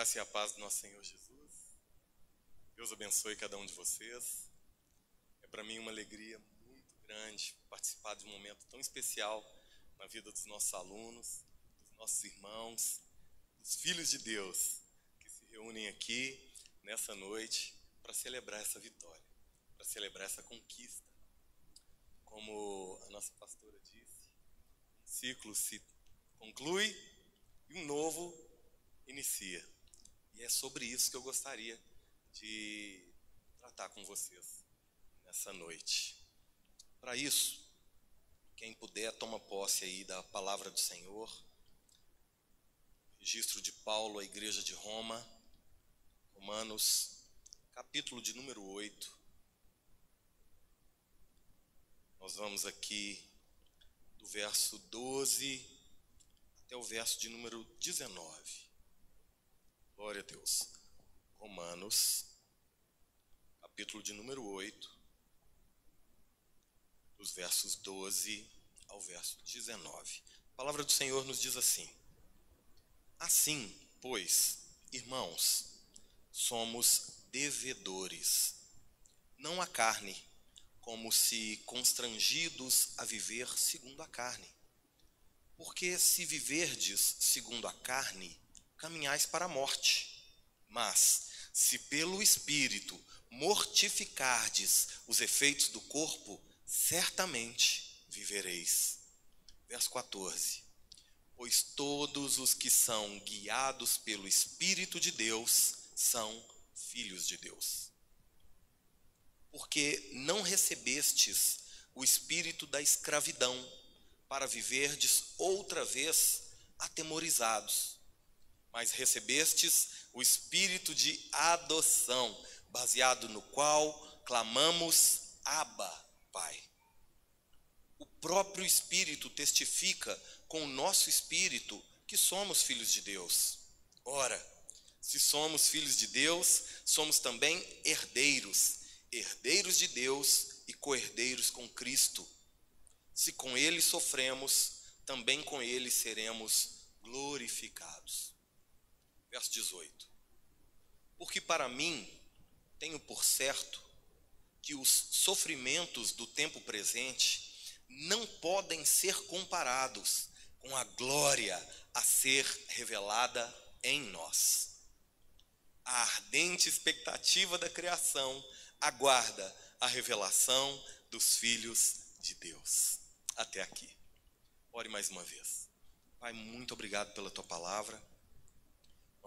graça e a paz do nosso Senhor Jesus. Deus abençoe cada um de vocês. É para mim uma alegria muito grande participar de um momento tão especial na vida dos nossos alunos, dos nossos irmãos, dos filhos de Deus que se reúnem aqui nessa noite para celebrar essa vitória, para celebrar essa conquista. Como a nossa pastora disse, um ciclo se conclui e um novo inicia. É sobre isso que eu gostaria de tratar com vocês nessa noite. Para isso, quem puder, toma posse aí da palavra do Senhor. Registro de Paulo à Igreja de Roma, Romanos, capítulo de número 8. Nós vamos aqui do verso 12 até o verso de número 19. Glória a Deus. Romanos, capítulo de número 8, dos versos 12 ao verso 19. A palavra do Senhor nos diz assim: Assim, pois, irmãos, somos devedores, não a carne, como se constrangidos a viver segundo a carne. Porque se viverdes segundo a carne, caminhais para a morte. Mas, se pelo Espírito mortificardes os efeitos do corpo, certamente vivereis. Verso 14: Pois todos os que são guiados pelo Espírito de Deus são filhos de Deus. Porque não recebestes o espírito da escravidão, para viverdes outra vez atemorizados mas recebestes o espírito de adoção, baseado no qual clamamos Abba, Pai. O próprio Espírito testifica com o nosso espírito que somos filhos de Deus. Ora, se somos filhos de Deus, somos também herdeiros, herdeiros de Deus e co-herdeiros com Cristo. Se com Ele sofremos, também com Ele seremos glorificados. Verso 18: Porque para mim tenho por certo que os sofrimentos do tempo presente não podem ser comparados com a glória a ser revelada em nós. A ardente expectativa da criação aguarda a revelação dos filhos de Deus. Até aqui. Ore mais uma vez. Pai, muito obrigado pela tua palavra.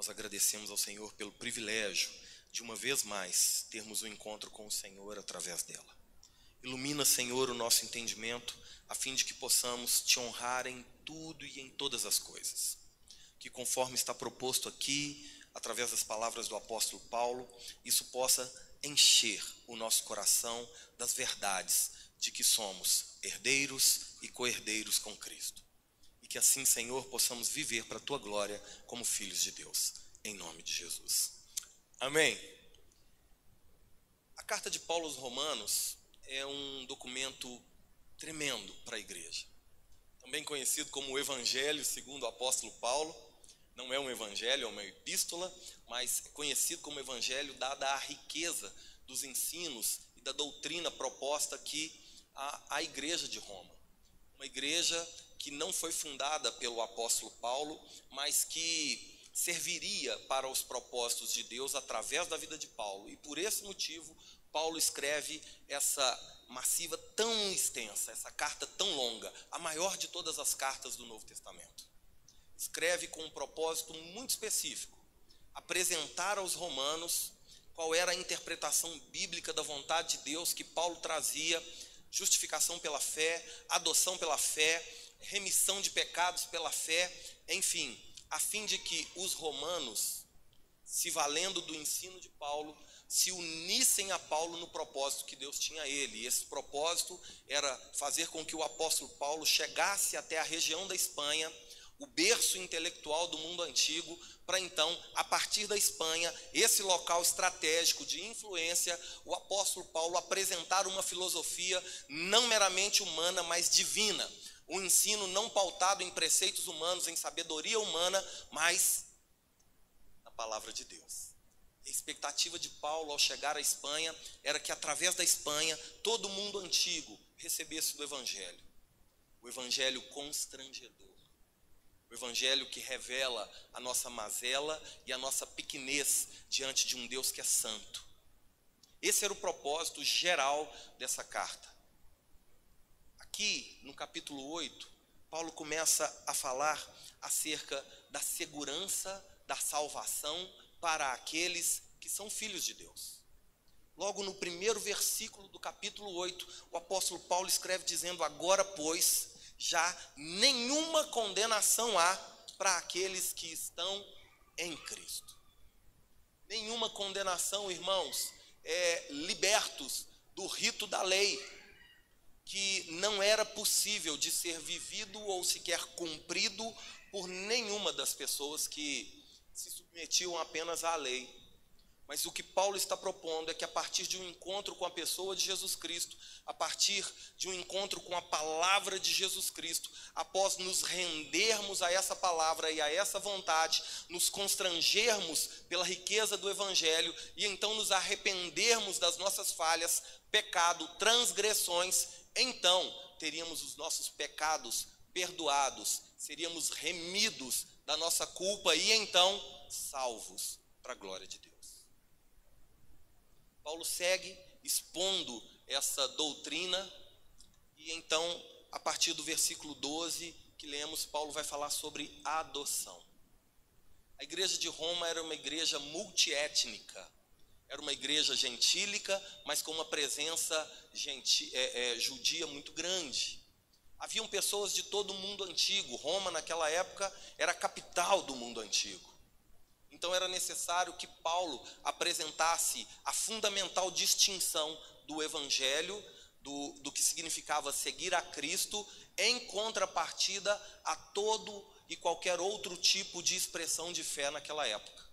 Nós agradecemos ao Senhor pelo privilégio de uma vez mais termos o um encontro com o Senhor através dela. Ilumina, Senhor, o nosso entendimento, a fim de que possamos te honrar em tudo e em todas as coisas. Que conforme está proposto aqui, através das palavras do apóstolo Paulo, isso possa encher o nosso coração das verdades de que somos herdeiros e co-herdeiros com Cristo que assim, Senhor, possamos viver para a tua glória como filhos de Deus, em nome de Jesus. Amém. A carta de Paulo aos Romanos é um documento tremendo para a igreja. Também conhecido como o Evangelho segundo o apóstolo Paulo. Não é um evangelho, é uma epístola, mas é conhecido como evangelho dada a riqueza dos ensinos e da doutrina proposta aqui à, à igreja de Roma. Uma igreja que não foi fundada pelo apóstolo Paulo, mas que serviria para os propósitos de Deus através da vida de Paulo. E por esse motivo, Paulo escreve essa massiva tão extensa, essa carta tão longa, a maior de todas as cartas do Novo Testamento. Escreve com um propósito muito específico: apresentar aos romanos qual era a interpretação bíblica da vontade de Deus que Paulo trazia, justificação pela fé, adoção pela fé, remissão de pecados pela fé, enfim, a fim de que os romanos, se valendo do ensino de Paulo, se unissem a Paulo no propósito que Deus tinha a ele. E esse propósito era fazer com que o apóstolo Paulo chegasse até a região da Espanha, o berço intelectual do mundo antigo, para então, a partir da Espanha, esse local estratégico de influência, o apóstolo Paulo apresentar uma filosofia não meramente humana, mas divina um ensino não pautado em preceitos humanos, em sabedoria humana, mas na palavra de Deus. A expectativa de Paulo ao chegar à Espanha era que através da Espanha todo mundo antigo recebesse do evangelho. O evangelho constrangedor. O evangelho que revela a nossa mazela e a nossa pequenez diante de um Deus que é santo. Esse era o propósito geral dessa carta. Aqui, no capítulo 8, Paulo começa a falar acerca da segurança da salvação para aqueles que são filhos de Deus. Logo no primeiro versículo do capítulo 8, o apóstolo Paulo escreve dizendo: Agora, pois, já nenhuma condenação há para aqueles que estão em Cristo. Nenhuma condenação, irmãos, é, libertos do rito da lei, que não era possível de ser vivido ou sequer cumprido por nenhuma das pessoas que se submetiam apenas à lei. Mas o que Paulo está propondo é que a partir de um encontro com a pessoa de Jesus Cristo, a partir de um encontro com a palavra de Jesus Cristo, após nos rendermos a essa palavra e a essa vontade, nos constrangermos pela riqueza do Evangelho e então nos arrependermos das nossas falhas, pecado, transgressões, então teríamos os nossos pecados perdoados, seríamos remidos da nossa culpa e então salvos para a glória de Deus. Paulo segue expondo essa doutrina, e então, a partir do versículo 12 que lemos, Paulo vai falar sobre adoção. A igreja de Roma era uma igreja multiétnica, era uma igreja gentílica, mas com uma presença genti, é, é, judia muito grande. Haviam pessoas de todo o mundo antigo. Roma, naquela época, era a capital do mundo antigo. Então era necessário que Paulo apresentasse a fundamental distinção do evangelho, do, do que significava seguir a Cristo, em contrapartida a todo e qualquer outro tipo de expressão de fé naquela época,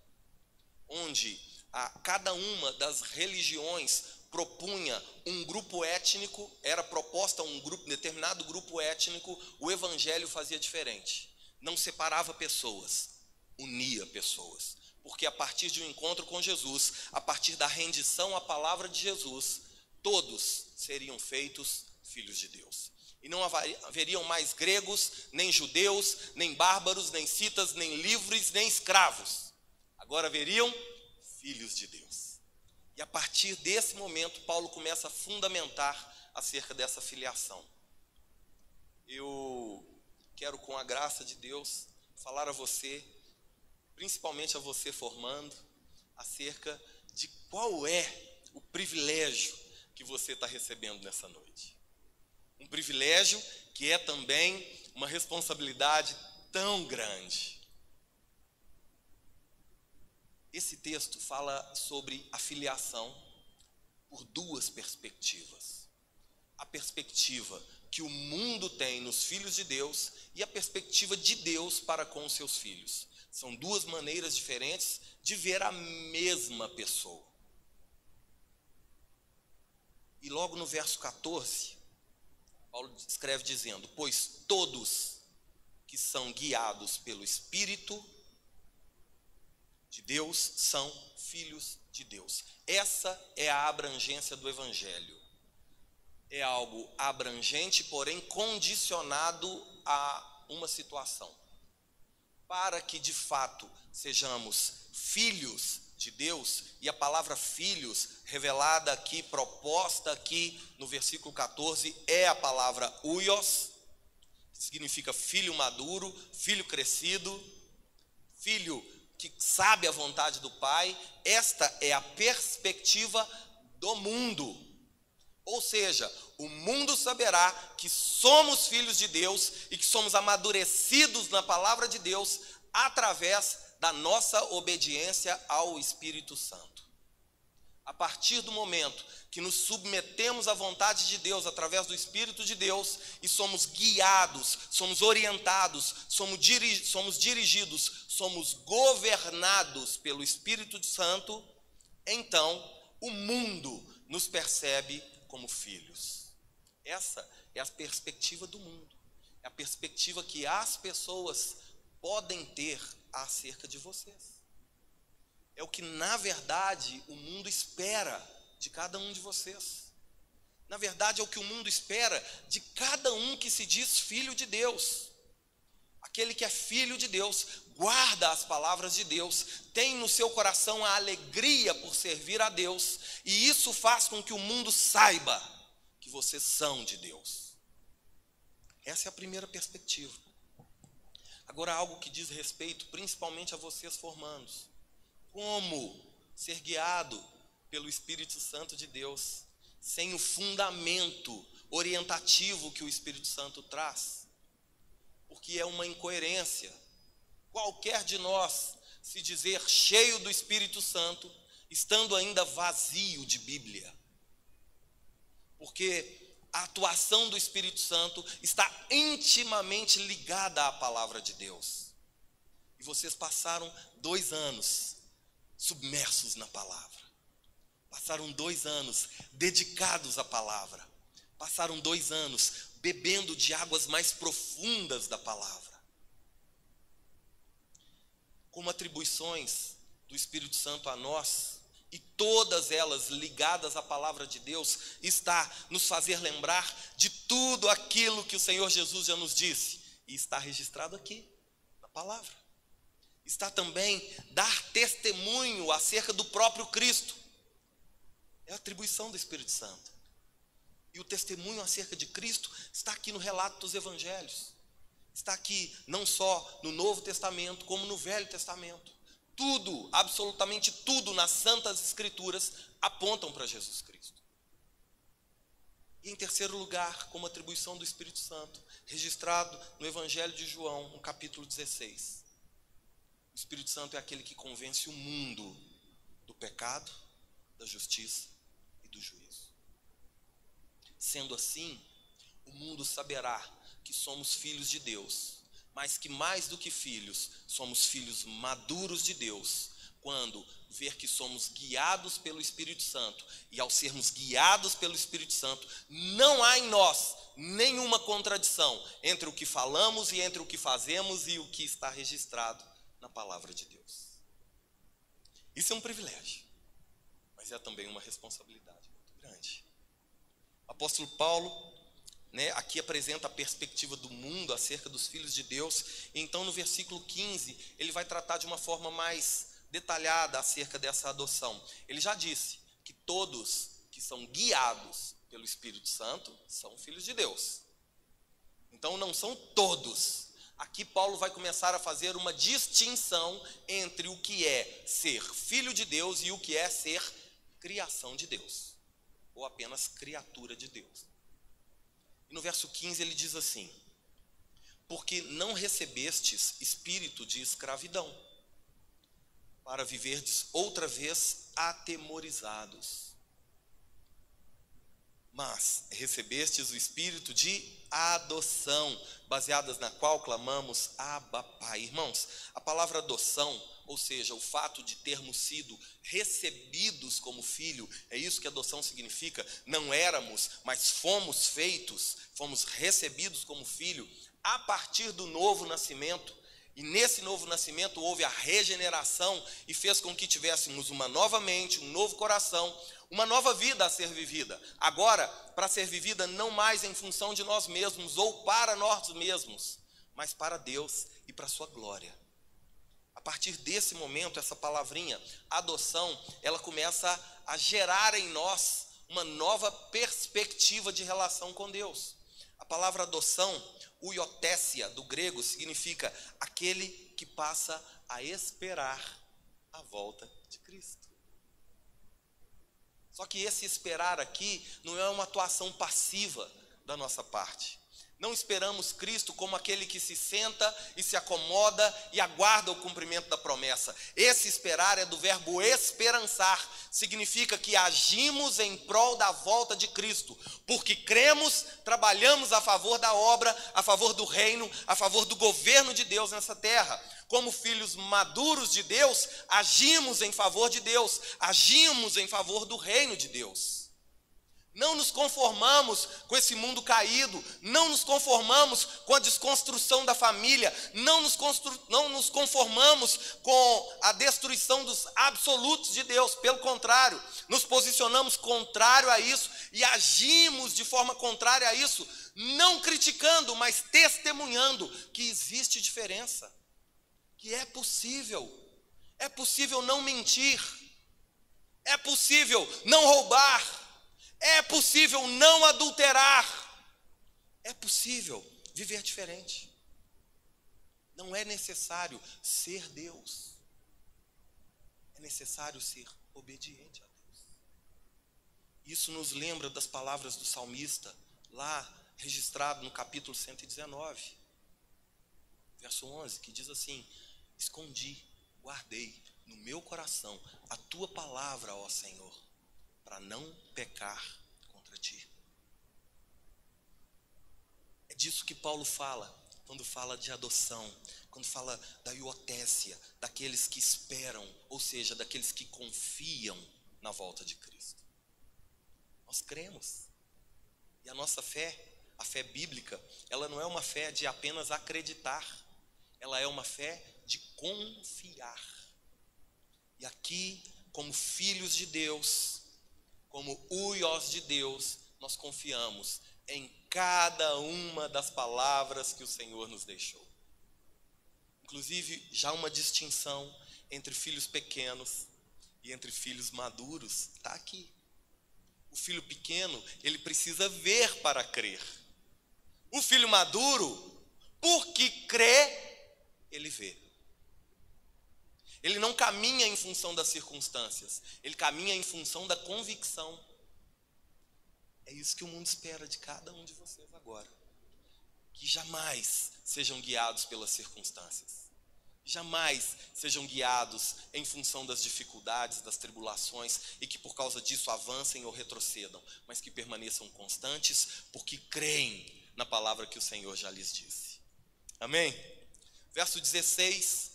onde a cada uma das religiões propunha um grupo étnico, era proposta um grupo, determinado grupo étnico, o evangelho fazia diferente. Não separava pessoas, unia pessoas porque a partir de um encontro com Jesus, a partir da rendição à palavra de Jesus, todos seriam feitos filhos de Deus. E não haveriam mais gregos, nem judeus, nem bárbaros, nem citas, nem livres, nem escravos. Agora haveriam filhos de Deus. E a partir desse momento, Paulo começa a fundamentar acerca dessa filiação. Eu quero, com a graça de Deus, falar a você principalmente a você formando, acerca de qual é o privilégio que você está recebendo nessa noite. Um privilégio que é também uma responsabilidade tão grande. Esse texto fala sobre a filiação por duas perspectivas. A perspectiva que o mundo tem nos filhos de Deus e a perspectiva de Deus para com os seus filhos. São duas maneiras diferentes de ver a mesma pessoa. E logo no verso 14, Paulo escreve dizendo: Pois todos que são guiados pelo Espírito de Deus são filhos de Deus. Essa é a abrangência do Evangelho. É algo abrangente, porém condicionado a uma situação para que de fato sejamos filhos de Deus, e a palavra filhos, revelada aqui, proposta aqui no versículo 14, é a palavra uios, que significa filho maduro, filho crescido, filho que sabe a vontade do Pai, esta é a perspectiva do mundo. Ou seja, o mundo saberá que somos filhos de Deus e que somos amadurecidos na palavra de Deus através da nossa obediência ao Espírito Santo. A partir do momento que nos submetemos à vontade de Deus através do Espírito de Deus e somos guiados, somos orientados, somos, diri somos dirigidos, somos governados pelo Espírito Santo, então o mundo nos percebe como filhos. Essa é a perspectiva do mundo. É a perspectiva que as pessoas podem ter acerca de vocês. é o que, na verdade, o mundo espera de cada um de vocês. Na verdade, é o que o mundo espera de cada um que se diz filho de Deus. Aquele que é filho de Deus, guarda as palavras de Deus, tem no seu coração a alegria por servir a Deus, e isso faz com que o mundo saiba que vocês são de Deus. Essa é a primeira perspectiva. Agora, algo que diz respeito principalmente a vocês formandos. Como ser guiado pelo Espírito Santo de Deus, sem o fundamento orientativo que o Espírito Santo traz? Porque é uma incoerência. Qualquer de nós se dizer cheio do Espírito Santo, estando ainda vazio de Bíblia. Porque a atuação do Espírito Santo está intimamente ligada à palavra de Deus. E vocês passaram dois anos submersos na palavra. Passaram dois anos dedicados à palavra. Passaram dois anos bebendo de águas mais profundas da palavra. Como atribuições do Espírito Santo a nós, e todas elas ligadas à palavra de Deus, está nos fazer lembrar de tudo aquilo que o Senhor Jesus já nos disse, e está registrado aqui, na palavra. Está também dar testemunho acerca do próprio Cristo, é a atribuição do Espírito Santo. E o testemunho acerca de Cristo está aqui no relato dos evangelhos, está aqui não só no Novo Testamento, como no Velho Testamento tudo, absolutamente tudo nas Santas Escrituras apontam para Jesus Cristo. E em terceiro lugar, como atribuição do Espírito Santo, registrado no Evangelho de João, no capítulo 16. O Espírito Santo é aquele que convence o mundo do pecado, da justiça e do juízo. Sendo assim, o mundo saberá que somos filhos de Deus mas que mais do que filhos, somos filhos maduros de Deus, quando ver que somos guiados pelo Espírito Santo, e ao sermos guiados pelo Espírito Santo, não há em nós nenhuma contradição entre o que falamos e entre o que fazemos e o que está registrado na palavra de Deus. Isso é um privilégio, mas é também uma responsabilidade muito grande. O apóstolo Paulo né, aqui apresenta a perspectiva do mundo acerca dos filhos de Deus. Então, no versículo 15, ele vai tratar de uma forma mais detalhada acerca dessa adoção. Ele já disse que todos que são guiados pelo Espírito Santo são filhos de Deus. Então, não são todos. Aqui, Paulo vai começar a fazer uma distinção entre o que é ser filho de Deus e o que é ser criação de Deus, ou apenas criatura de Deus. E no verso 15 ele diz assim: Porque não recebestes espírito de escravidão, para viverdes outra vez atemorizados, mas recebestes o espírito de adoção, baseadas na qual clamamos Abba Pai. Irmãos, a palavra adoção ou seja, o fato de termos sido recebidos como filho, é isso que adoção significa. Não éramos, mas fomos feitos, fomos recebidos como filho a partir do novo nascimento. E nesse novo nascimento houve a regeneração e fez com que tivéssemos uma nova mente, um novo coração, uma nova vida a ser vivida. Agora, para ser vivida não mais em função de nós mesmos ou para nós mesmos, mas para Deus e para a sua glória. A partir desse momento, essa palavrinha, adoção, ela começa a gerar em nós uma nova perspectiva de relação com Deus. A palavra adoção, uiotécia, do grego, significa aquele que passa a esperar a volta de Cristo. Só que esse esperar aqui não é uma atuação passiva da nossa parte. Não esperamos Cristo como aquele que se senta e se acomoda e aguarda o cumprimento da promessa. Esse esperar é do verbo esperançar, significa que agimos em prol da volta de Cristo, porque cremos, trabalhamos a favor da obra, a favor do reino, a favor do governo de Deus nessa terra. Como filhos maduros de Deus, agimos em favor de Deus, agimos em favor do reino de Deus. Não nos conformamos com esse mundo caído, não nos conformamos com a desconstrução da família, não nos, não nos conformamos com a destruição dos absolutos de Deus, pelo contrário, nos posicionamos contrário a isso e agimos de forma contrária a isso, não criticando, mas testemunhando que existe diferença, que é possível, é possível não mentir, é possível não roubar é possível não adulterar. É possível viver diferente. Não é necessário ser Deus. É necessário ser obediente a Deus. Isso nos lembra das palavras do salmista, lá registrado no capítulo 119, verso 11, que diz assim: Escondi, guardei no meu coração a tua palavra, ó Senhor para não pecar contra ti. É disso que Paulo fala quando fala de adoção, quando fala da iotécia, daqueles que esperam, ou seja, daqueles que confiam na volta de Cristo. Nós cremos. E a nossa fé, a fé bíblica, ela não é uma fé de apenas acreditar, ela é uma fé de confiar. E aqui, como filhos de Deus, como uios de Deus, nós confiamos em cada uma das palavras que o Senhor nos deixou. Inclusive, já uma distinção entre filhos pequenos e entre filhos maduros está aqui. O filho pequeno, ele precisa ver para crer. O filho maduro, porque crê, ele vê. Ele não caminha em função das circunstâncias, ele caminha em função da convicção. É isso que o mundo espera de cada um de vocês agora. Que jamais sejam guiados pelas circunstâncias. Jamais sejam guiados em função das dificuldades, das tribulações e que por causa disso avancem ou retrocedam, mas que permaneçam constantes porque creem na palavra que o Senhor já lhes disse. Amém? Verso 16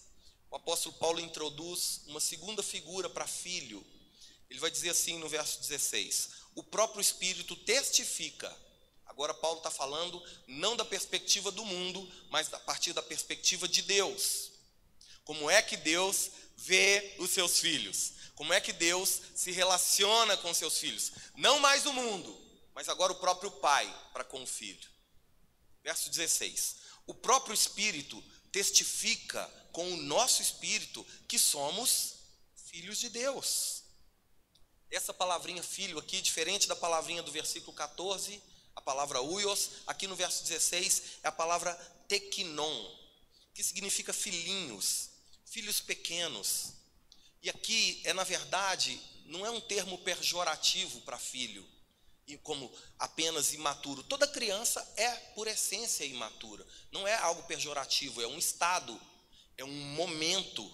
o apóstolo Paulo introduz uma segunda figura para filho. Ele vai dizer assim no verso 16: O próprio Espírito testifica. Agora, Paulo está falando não da perspectiva do mundo, mas a partir da perspectiva de Deus. Como é que Deus vê os seus filhos? Como é que Deus se relaciona com seus filhos? Não mais o mundo, mas agora o próprio pai para com o filho. Verso 16: O próprio Espírito testifica com o nosso espírito que somos filhos de Deus. Essa palavrinha filho aqui, diferente da palavrinha do versículo 14, a palavra uios, aqui no verso 16 é a palavra tequinon, que significa filhinhos, filhos pequenos. E aqui é, na verdade, não é um termo pejorativo para filho, como apenas imaturo. Toda criança é, por essência, imatura. Não é algo pejorativo, é um estado é um momento.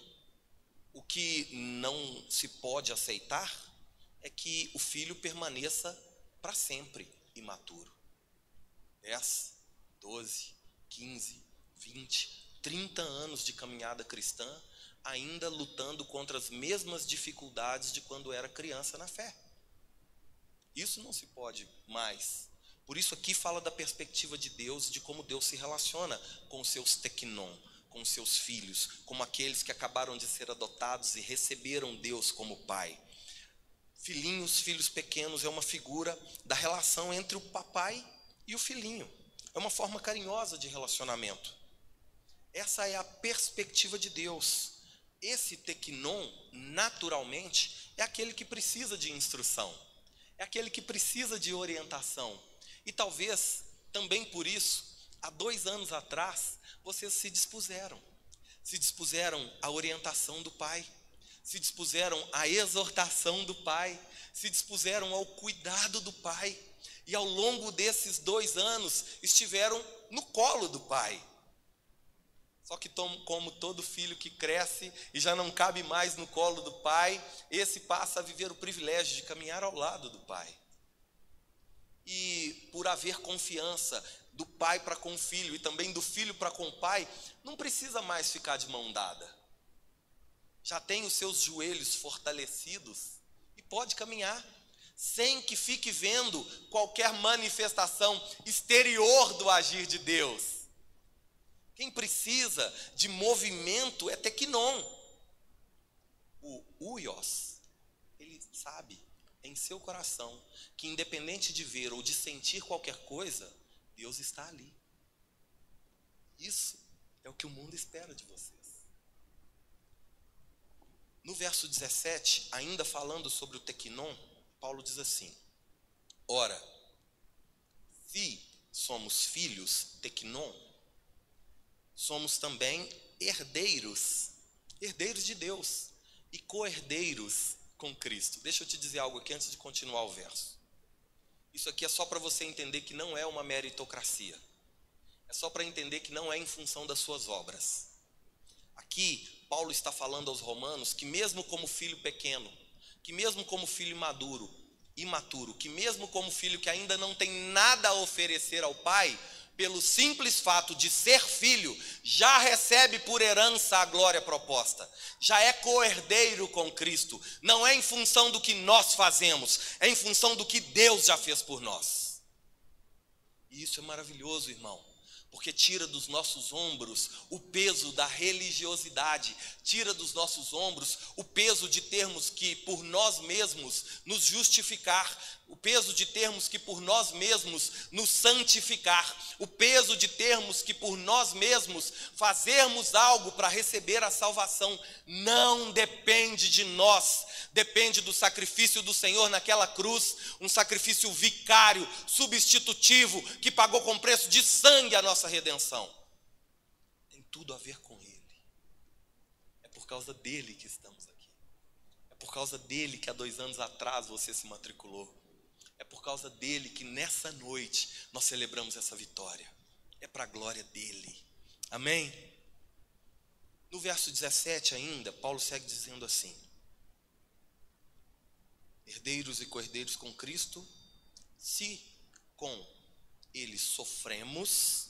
O que não se pode aceitar é que o filho permaneça para sempre imaturo. 10, 12, 15, 20, 30 anos de caminhada cristã, ainda lutando contra as mesmas dificuldades de quando era criança na fé. Isso não se pode mais. Por isso aqui fala da perspectiva de Deus, de como Deus se relaciona com os seus tecnon, com seus filhos, como aqueles que acabaram de ser adotados e receberam Deus como pai. Filhinhos, filhos pequenos, é uma figura da relação entre o papai e o filhinho. É uma forma carinhosa de relacionamento. Essa é a perspectiva de Deus. Esse tequinon, naturalmente, é aquele que precisa de instrução, é aquele que precisa de orientação. E talvez também por isso, há dois anos atrás, vocês se dispuseram. Se dispuseram à orientação do Pai, se dispuseram à exortação do Pai, se dispuseram ao cuidado do Pai. E ao longo desses dois anos estiveram no colo do Pai. Só que, como todo filho que cresce e já não cabe mais no colo do pai, esse passa a viver o privilégio de caminhar ao lado do pai. E por haver confiança do pai para com o filho e também do filho para com o pai, não precisa mais ficar de mão dada. Já tem os seus joelhos fortalecidos e pode caminhar. sem que fique vendo qualquer manifestação exterior do agir de Deus. Quem precisa de movimento é tequinon. O uios, ele sabe em seu coração que independente de ver ou de sentir qualquer coisa, Deus está ali. Isso é o que o mundo espera de vocês. No verso 17, ainda falando sobre o tequinon, Paulo diz assim: Ora, se somos filhos, tequinon, somos também herdeiros, herdeiros de Deus e co-herdeiros com Cristo. Deixa eu te dizer algo aqui antes de continuar o verso. Isso aqui é só para você entender que não é uma meritocracia. É só para entender que não é em função das suas obras. Aqui, Paulo está falando aos romanos que, mesmo como filho pequeno, que mesmo como filho maduro, imaturo, que mesmo como filho que ainda não tem nada a oferecer ao pai, pelo simples fato de ser filho, já recebe por herança a glória proposta, já é coerdeiro com Cristo, não é em função do que nós fazemos, é em função do que Deus já fez por nós. E isso é maravilhoso, irmão porque tira dos nossos ombros o peso da religiosidade, tira dos nossos ombros o peso de termos que por nós mesmos nos justificar, o peso de termos que por nós mesmos nos santificar, o peso de termos que por nós mesmos fazermos algo para receber a salvação, não depende de nós, depende do sacrifício do Senhor naquela cruz, um sacrifício vicário, substitutivo, que pagou com preço de sangue a nossa redenção. Tem tudo a ver com Ele, é por causa dele que estamos aqui, é por causa dele que há dois anos atrás você se matriculou. É por causa dele que nessa noite nós celebramos essa vitória. É para a glória dele. Amém? No verso 17 ainda, Paulo segue dizendo assim: Herdeiros e cordeiros com Cristo, se com ele sofremos,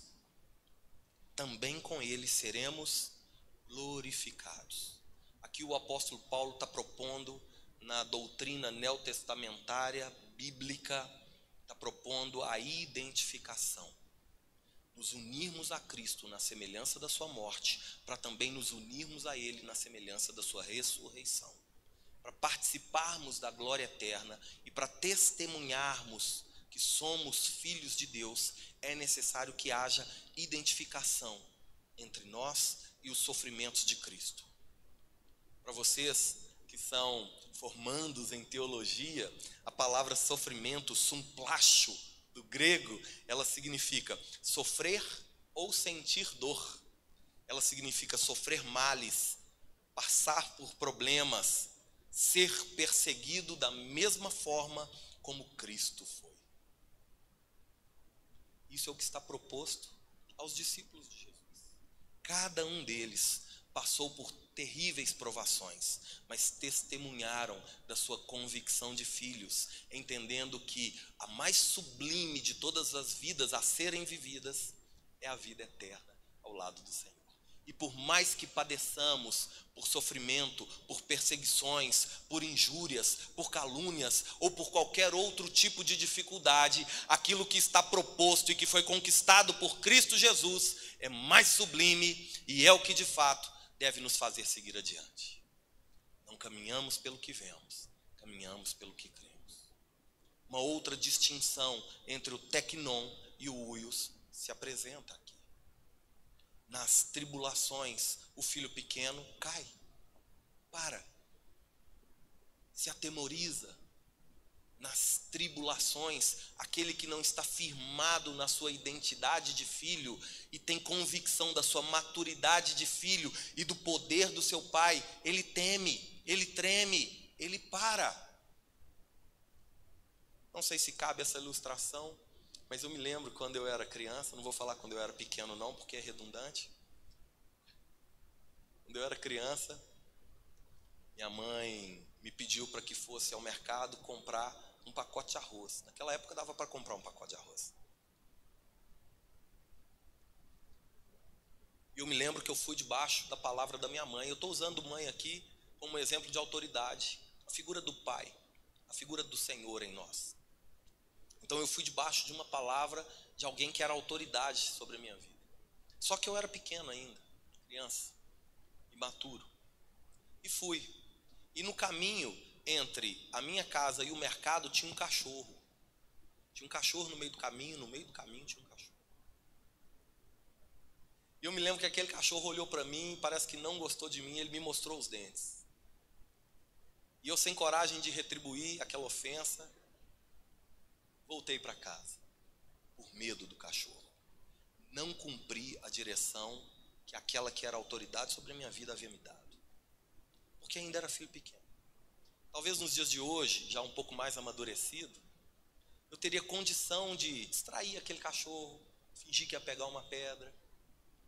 também com ele seremos glorificados. Aqui o apóstolo Paulo está propondo na doutrina neotestamentária bíblica está propondo a identificação. Nos unirmos a Cristo na semelhança da sua morte, para também nos unirmos a Ele na semelhança da sua ressurreição. Para participarmos da glória eterna e para testemunharmos que somos filhos de Deus, é necessário que haja identificação entre nós e os sofrimentos de Cristo. Para vocês que são formandos em teologia, a palavra sofrimento, sumplacho, do grego, ela significa sofrer ou sentir dor. Ela significa sofrer males, passar por problemas, ser perseguido da mesma forma como Cristo foi. Isso é o que está proposto aos discípulos de Jesus. Cada um deles passou por terríveis provações, mas testemunharam da sua convicção de filhos, entendendo que a mais sublime de todas as vidas a serem vividas é a vida eterna ao lado do Senhor. E por mais que padeçamos por sofrimento, por perseguições, por injúrias, por calúnias ou por qualquer outro tipo de dificuldade, aquilo que está proposto e que foi conquistado por Cristo Jesus é mais sublime e é o que de fato deve nos fazer seguir adiante. Não caminhamos pelo que vemos, caminhamos pelo que cremos. Uma outra distinção entre o tecnon e o uios se apresenta. Nas tribulações, o filho pequeno cai, para, se atemoriza, nas tribulações, aquele que não está firmado na sua identidade de filho e tem convicção da sua maturidade de filho e do poder do seu pai, ele teme, ele treme, ele para. Não sei se cabe essa ilustração, mas eu me lembro quando eu era criança, não vou falar quando eu era pequeno não, porque é redundante. Quando eu era criança, minha mãe me pediu para que fosse ao mercado comprar um pacote de arroz. Naquela época dava para comprar um pacote de arroz. E eu me lembro que eu fui debaixo da palavra da minha mãe. Eu estou usando mãe aqui como exemplo de autoridade. A figura do pai. a figura do Senhor em nós. Então eu fui debaixo de uma palavra de alguém que era autoridade sobre a minha vida. Só que eu era pequeno ainda, criança, imaturo. E fui. E no caminho entre a minha casa e o mercado tinha um cachorro. Tinha um cachorro no meio do caminho, no meio do caminho tinha um cachorro. E eu me lembro que aquele cachorro olhou para mim, parece que não gostou de mim, ele me mostrou os dentes. E eu, sem coragem de retribuir aquela ofensa, voltei para casa, por medo do cachorro. Não cumpri a direção que aquela que era autoridade sobre a minha vida havia me dado. Porque ainda era filho pequeno. Talvez nos dias de hoje, já um pouco mais amadurecido, eu teria condição de distrair aquele cachorro, fingir que ia pegar uma pedra,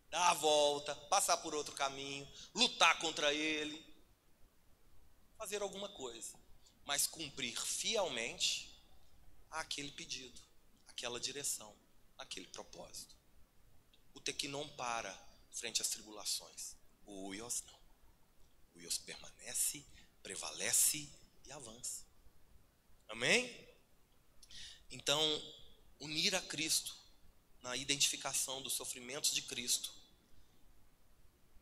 dar a volta, passar por outro caminho, lutar contra ele, fazer alguma coisa, mas cumprir fielmente aquele pedido, aquela direção, aquele propósito. O tequinon para frente às tribulações, o uios não. O uios permanece, prevalece e avança. Amém? Então, unir a Cristo na identificação dos sofrimentos de Cristo,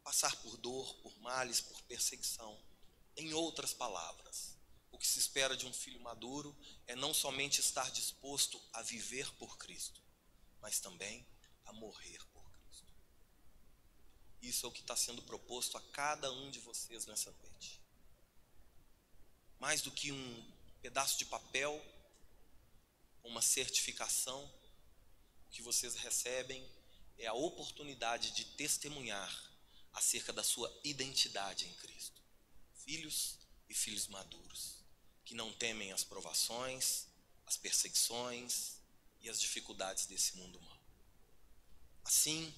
passar por dor, por males, por perseguição. Em outras palavras, que se espera de um filho maduro é não somente estar disposto a viver por Cristo, mas também a morrer por Cristo. Isso é o que está sendo proposto a cada um de vocês nessa noite. Mais do que um pedaço de papel uma certificação, o que vocês recebem é a oportunidade de testemunhar acerca da sua identidade em Cristo. Filhos e filhos maduros, que não temem as provações, as perseguições e as dificuldades desse mundo mau. Assim,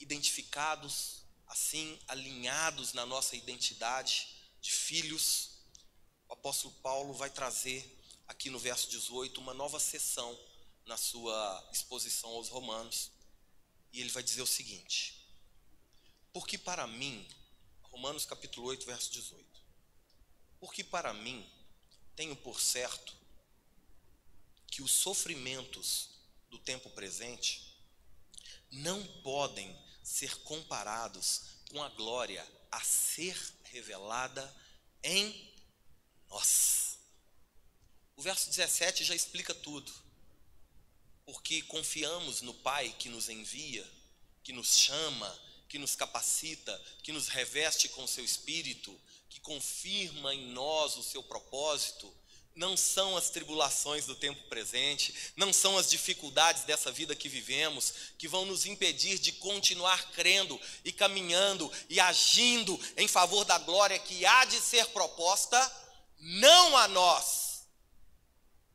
identificados, assim alinhados na nossa identidade de filhos, o apóstolo Paulo vai trazer aqui no verso 18, uma nova sessão na sua exposição aos Romanos. E ele vai dizer o seguinte: Porque para mim, Romanos capítulo 8, verso 18. Porque para mim, tenho por certo que os sofrimentos do tempo presente não podem ser comparados com a glória a ser revelada em nós. O verso 17 já explica tudo. Porque confiamos no Pai que nos envia, que nos chama, que nos capacita, que nos reveste com seu espírito, que confirma em nós o seu propósito. Não são as tribulações do tempo presente, não são as dificuldades dessa vida que vivemos que vão nos impedir de continuar crendo e caminhando e agindo em favor da glória que há de ser proposta, não a nós,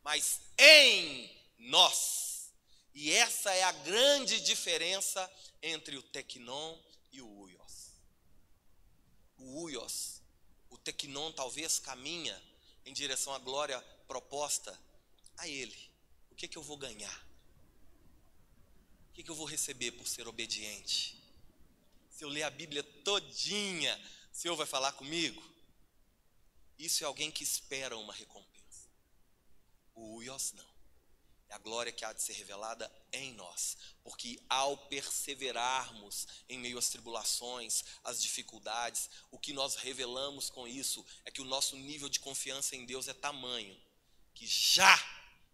mas em nós. E essa é a grande diferença entre o tecnon e o uios. O uios, tecnon talvez caminha em direção à glória proposta a ele. O que, que eu vou ganhar? O que, que eu vou receber por ser obediente? Se eu ler a Bíblia todinha, o Senhor vai falar comigo? Isso é alguém que espera uma recompensa. O uios não. É a glória que há de ser revelada em nós. Porque ao perseverarmos em meio às tribulações, às dificuldades, o que nós revelamos com isso é que o nosso nível de confiança em Deus é tamanho que já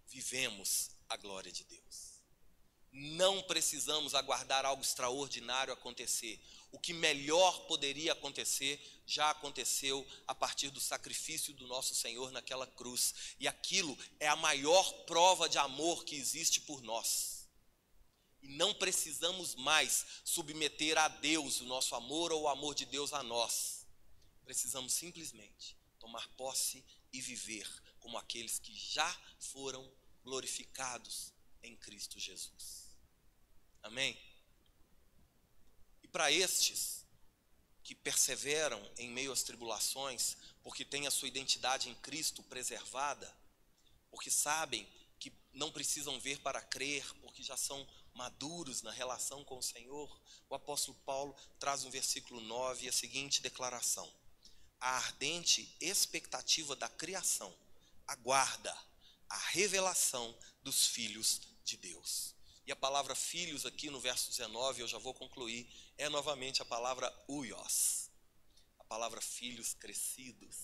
vivemos a glória de Deus. Não precisamos aguardar algo extraordinário acontecer. O que melhor poderia acontecer já aconteceu a partir do sacrifício do nosso Senhor naquela cruz. E aquilo é a maior prova de amor que existe por nós. E não precisamos mais submeter a Deus o nosso amor ou o amor de Deus a nós. Precisamos simplesmente tomar posse e viver como aqueles que já foram glorificados em Cristo Jesus. Amém? Para estes que perseveram em meio às tribulações, porque têm a sua identidade em Cristo preservada, porque sabem que não precisam ver para crer, porque já são maduros na relação com o Senhor, o apóstolo Paulo traz no versículo 9 a seguinte declaração: A ardente expectativa da criação aguarda a revelação dos filhos de Deus. E a palavra filhos aqui no verso 19, eu já vou concluir, é novamente a palavra uios. A palavra filhos crescidos,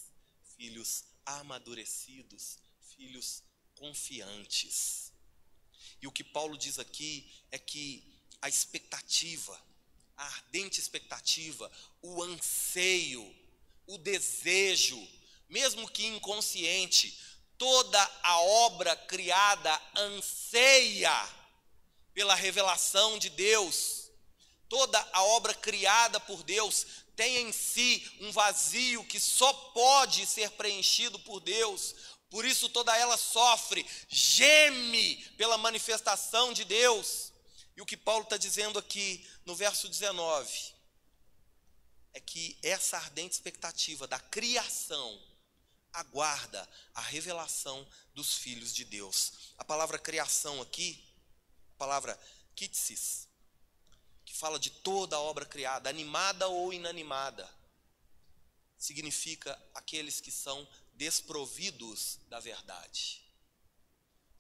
filhos amadurecidos, filhos confiantes. E o que Paulo diz aqui é que a expectativa, a ardente expectativa, o anseio, o desejo, mesmo que inconsciente, toda a obra criada anseia pela revelação de Deus. Toda a obra criada por Deus tem em si um vazio que só pode ser preenchido por Deus. Por isso toda ela sofre, geme pela manifestação de Deus. E o que Paulo está dizendo aqui no verso 19 é que essa ardente expectativa da criação aguarda a revelação dos filhos de Deus. A palavra criação aqui, palavra kitsis, que fala de toda a obra criada, animada ou inanimada, significa aqueles que são desprovidos da verdade.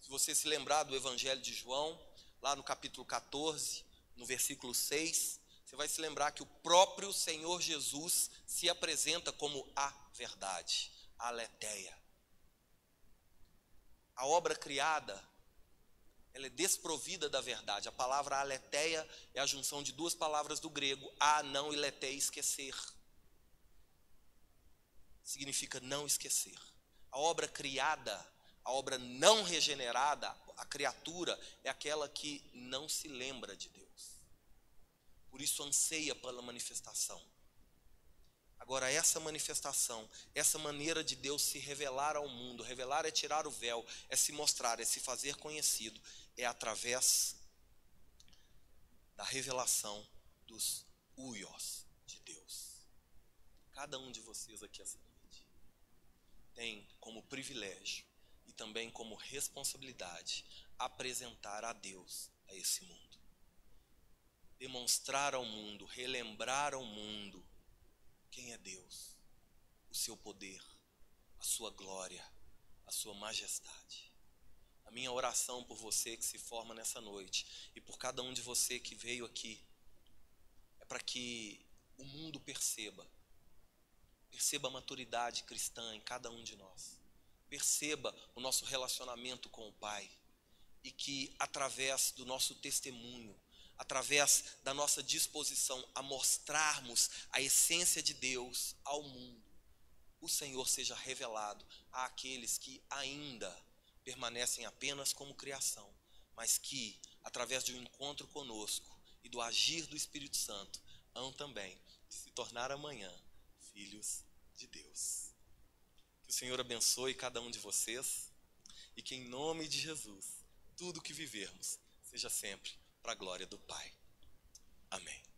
Se você se lembrar do Evangelho de João, lá no capítulo 14, no versículo 6, você vai se lembrar que o próprio Senhor Jesus se apresenta como a verdade aletheia. A obra criada, ela é desprovida da verdade. A palavra aletheia é a junção de duas palavras do grego, a, não e leté, esquecer. Significa não esquecer. A obra criada, a obra não regenerada, a criatura é aquela que não se lembra de Deus. Por isso anseia pela manifestação. Agora, essa manifestação, essa maneira de Deus se revelar ao mundo, revelar é tirar o véu, é se mostrar, é se fazer conhecido, é através da revelação dos uios de Deus. Cada um de vocês aqui essa noite tem como privilégio e também como responsabilidade apresentar a Deus a esse mundo. Demonstrar ao mundo, relembrar ao mundo quem é Deus, o seu poder, a sua glória, a sua majestade. A minha oração por você que se forma nessa noite e por cada um de você que veio aqui é para que o mundo perceba, perceba a maturidade cristã em cada um de nós, perceba o nosso relacionamento com o Pai e que através do nosso testemunho através da nossa disposição a mostrarmos a essência de Deus ao mundo, o Senhor seja revelado àqueles que ainda permanecem apenas como criação, mas que, através de um encontro conosco e do agir do Espírito Santo, hão também de se tornar amanhã filhos de Deus. Que o Senhor abençoe cada um de vocês e que, em nome de Jesus, tudo que vivermos seja sempre para a glória do Pai. Amém.